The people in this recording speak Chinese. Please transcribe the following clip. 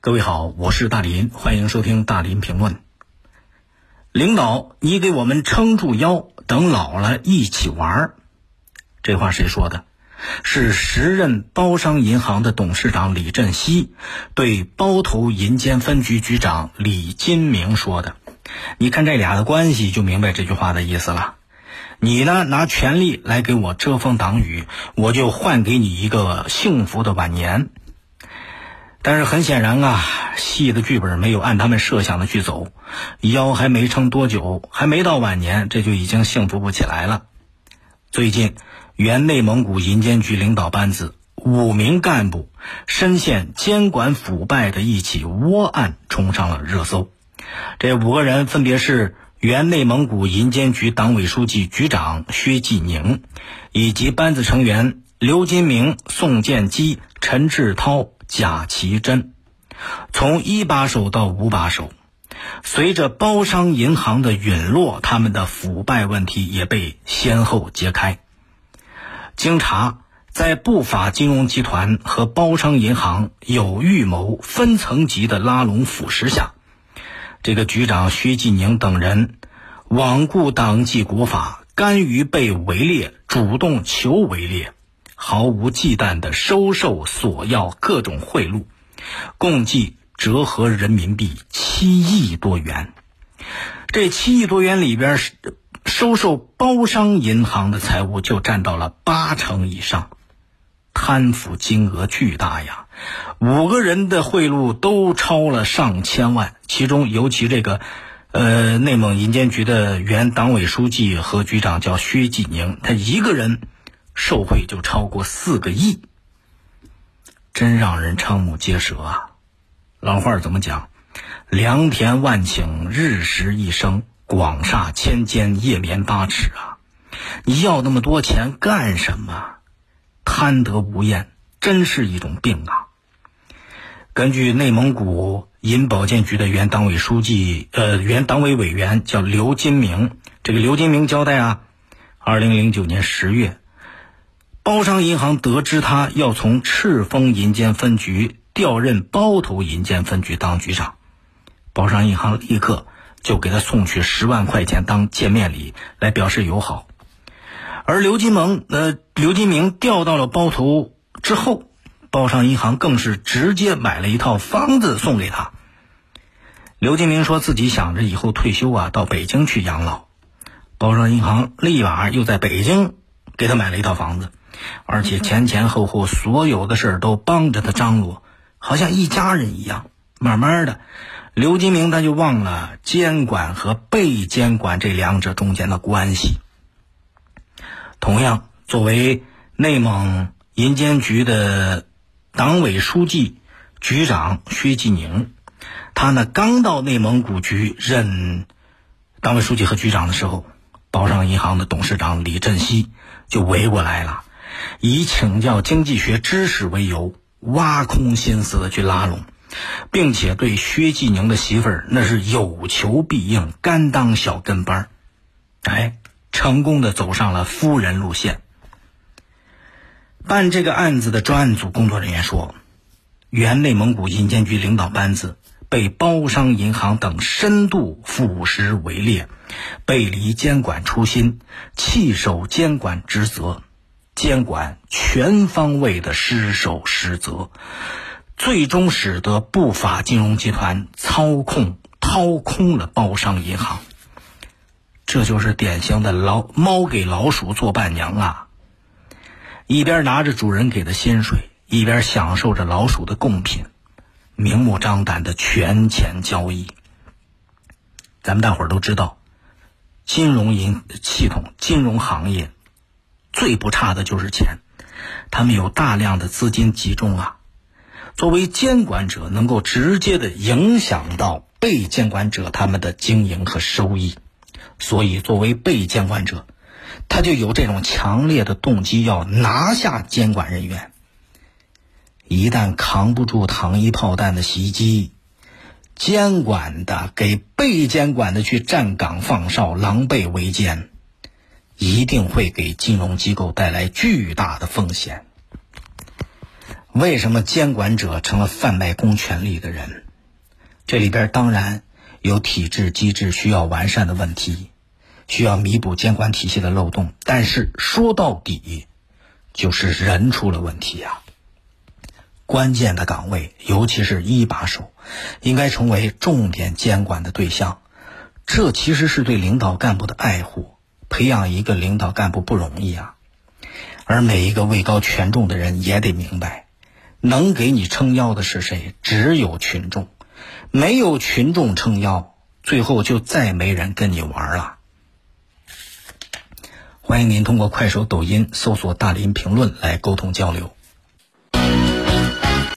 各位好，我是大林，欢迎收听大林评论。领导，你给我们撑住腰，等老了一起玩儿。这话谁说的？是时任包商银行的董事长李振西对包头银监分局局长李金明说的。你看这俩的关系，就明白这句话的意思了。你呢，拿权力来给我遮风挡雨，我就换给你一个幸福的晚年。但是很显然啊，戏的剧本没有按他们设想的去走，腰还没撑多久，还没到晚年，这就已经幸福不起来了。最近，原内蒙古银监局领导班子五名干部深陷监管腐败的一起窝案冲上了热搜。这五个人分别是原内蒙古银监局党委书记、局长薛继宁，以及班子成员刘金明、宋建基、陈志涛。贾其珍，从一把手到五把手，随着包商银行的陨落，他们的腐败问题也被先后揭开。经查，在不法金融集团和包商银行有预谋、分层级的拉拢腐蚀下，这个局长薛继宁等人罔顾党纪国法，甘于被围猎，主动求围猎。毫无忌惮的收受索要各种贿赂，共计折合人民币七亿多元。这七亿多元里边，收受包商银行的财物就占到了八成以上，贪腐金额巨大呀！五个人的贿赂都超了上千万，其中尤其这个，呃，内蒙银监局的原党委书记和局长叫薛继宁，他一个人。受贿就超过四个亿，真让人瞠目结舌啊！老话怎么讲？良田万顷，日食一升；广厦千间，夜眠八尺啊！你要那么多钱干什么？贪得无厌，真是一种病啊！根据内蒙古银保监局的原党委书记，呃，原党委委员叫刘金明，这个刘金明交代啊，二零零九年十月。包商银行得知他要从赤峰银监分局调任包头银监分局当局长，包商银行立刻就给他送去十万块钱当见面礼来表示友好。而刘金蒙呃刘金明调到了包头之后，包商银行更是直接买了一套房子送给他。刘金明说自己想着以后退休啊到北京去养老，包商银行立马又在北京给他买了一套房子。而且前前后后所有的事儿都帮着他张罗，好像一家人一样。慢慢的，刘金明他就忘了监管和被监管这两者中间的关系。同样，作为内蒙银监局的党委书记、局长薛继宁，他呢刚到内蒙古局任党委书记和局长的时候，包商银行的董事长李振西就围过来了。以请教经济学知识为由，挖空心思的去拉拢，并且对薛继宁的媳妇儿那是有求必应，甘当小跟班儿哎，成功的走上了夫人路线。办这个案子的专案组工作人员说，原内蒙古银监局领导班子被包商银行等深度腐蚀围猎，背离监管初心，弃守监管职责。监管全方位的失守失责，最终使得不法金融集团操控掏空了包商银行。这就是典型的老猫给老鼠做伴娘啊！一边拿着主人给的薪水，一边享受着老鼠的贡品，明目张胆的权钱交易。咱们大伙儿都知道，金融银系统、金融行业。最不差的就是钱，他们有大量的资金集中啊。作为监管者，能够直接的影响到被监管者他们的经营和收益，所以作为被监管者，他就有这种强烈的动机要拿下监管人员。一旦扛不住糖衣炮弹的袭击，监管的给被监管的去站岗放哨，狼狈为奸。一定会给金融机构带来巨大的风险。为什么监管者成了贩卖公权力的人？这里边当然有体制机制需要完善的问题，需要弥补监管体系的漏洞。但是说到底，就是人出了问题呀。关键的岗位，尤其是一把手，应该成为重点监管的对象。这其实是对领导干部的爱护。培养一个领导干部不容易啊，而每一个位高权重的人也得明白，能给你撑腰的是谁？只有群众。没有群众撑腰，最后就再没人跟你玩了。欢迎您通过快手、抖音搜索“大林评论”来沟通交流。